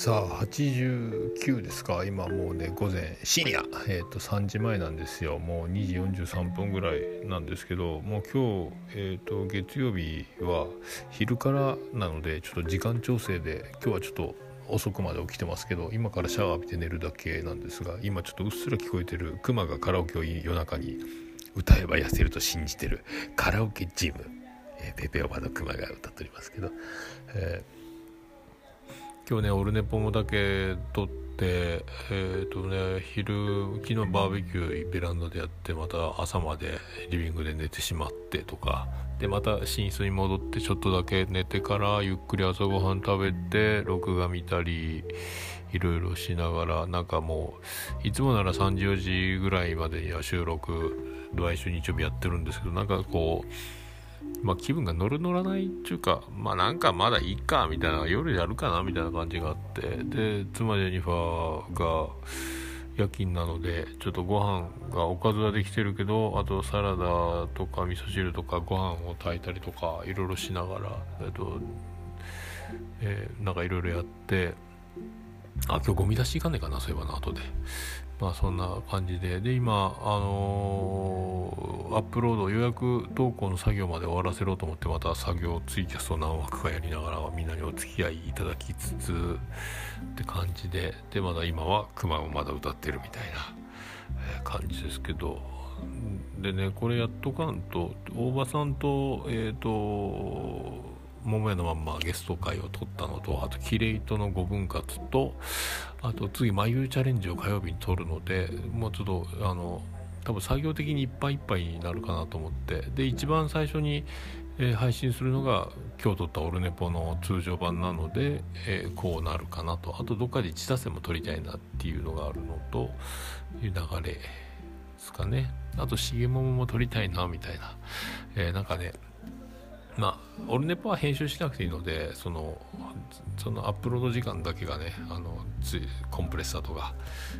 さあ89ですか。今もうね午前深夜、えー、と3時前なんですよ。もう2時43分ぐらいなんですけどもう今日、えー、と月曜日は昼からなのでちょっと時間調整で今日はちょっと遅くまで起きてますけど今からシャワー浴びて寝るだけなんですが今ちょっとうっすら聞こえてるクマがカラオケを夜中に歌えば痩せると信じてるカラオケジム、えー、ペペオバのクマが歌っておりますけど、えー今日ねオルネポもだけ撮ってえっ、ー、とね昼昨日バーベキューベランダでやってまた朝までリビングで寝てしまってとか。でまた寝室に戻ってちょっとだけ寝てからゆっくり朝ごはん食べて録画見たりいろいろしながらなんかもういつもなら3時4時ぐらいまでには収録毎週日曜日やってるんですけどなんかこうまあ、気分が乗る乗らないっていうか、まあなんかまだいいかみたいな、夜やるかなみたいな感じがあって、で、妻ジェニファーが夜勤なので、ちょっとご飯がおかずはできてるけど、あとサラダとか味噌汁とかご飯を炊いたりとか、いろいろしながら、えっと、えー、なんかいろいろやって、あ、今日ゴミ出し行かねえかな、そういえばな、後で。まあそんな感じで、で、今、あのー、アップロード、予約投稿の作業まで終わらせろと思って、また作業ツイキャスト何枠かやりながら、みんなにお付き合いいただきつつ、って感じで、で、まだ今は熊をまだ歌ってるみたいな、感じですけど、でね、これやっとかんと、大場さんと、えっ、ー、と、桃屋のまんまゲスト会を取ったのとあとキレイトの5分割とあと次眉チャレンジを火曜日に取るのでもうちょっとあの多分作業的にいっぱいいっぱいになるかなと思って。で一番最初に、えー、配信するのが今日撮ったオルネポの通常版なので、えー、こうなるかなと。あとどっかで1打線も撮りたいなっていうのがあるのという流れですかね。あと重桃も撮りたいなみたいな、えー、なんかねまあ、オルネポは編集しなくていいのでそのそのアップロード時間だけがねあのつコンプレッサーとか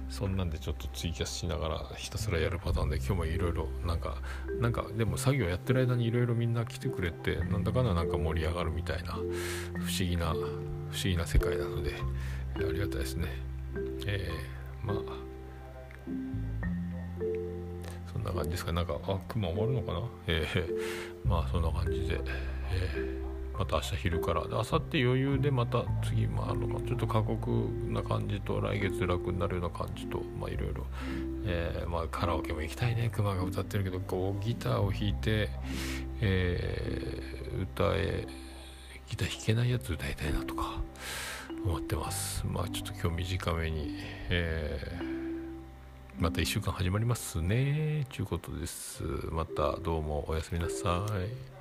そんなんでちょっとツイキャスしながらひたすらやるパターンで今日もいろいろなんかなんかでも作業やってる間にいろいろみんな来てくれてなんだかんだなんか盛り上がるみたいな不思議な不思議な世界なのでありがたいですね。えー、まあんな感じですか？なんかあ雲終わるのかな？えー、まあそんな感じで、えー、また明日昼から。で明後日余裕でまた次もあるのか。ちょっと過酷な感じと来月楽になるような感じとまあいろいろ、えー、まあカラオケも行きたいね。熊が歌ってるけどこうギターを弾いて、え、歌えギター弾けないやつ歌いたいなとか思ってます。まあちょっと今日短めにえーまた1週間始まりますね。ちゅうことです。またどうもおやすみなさい。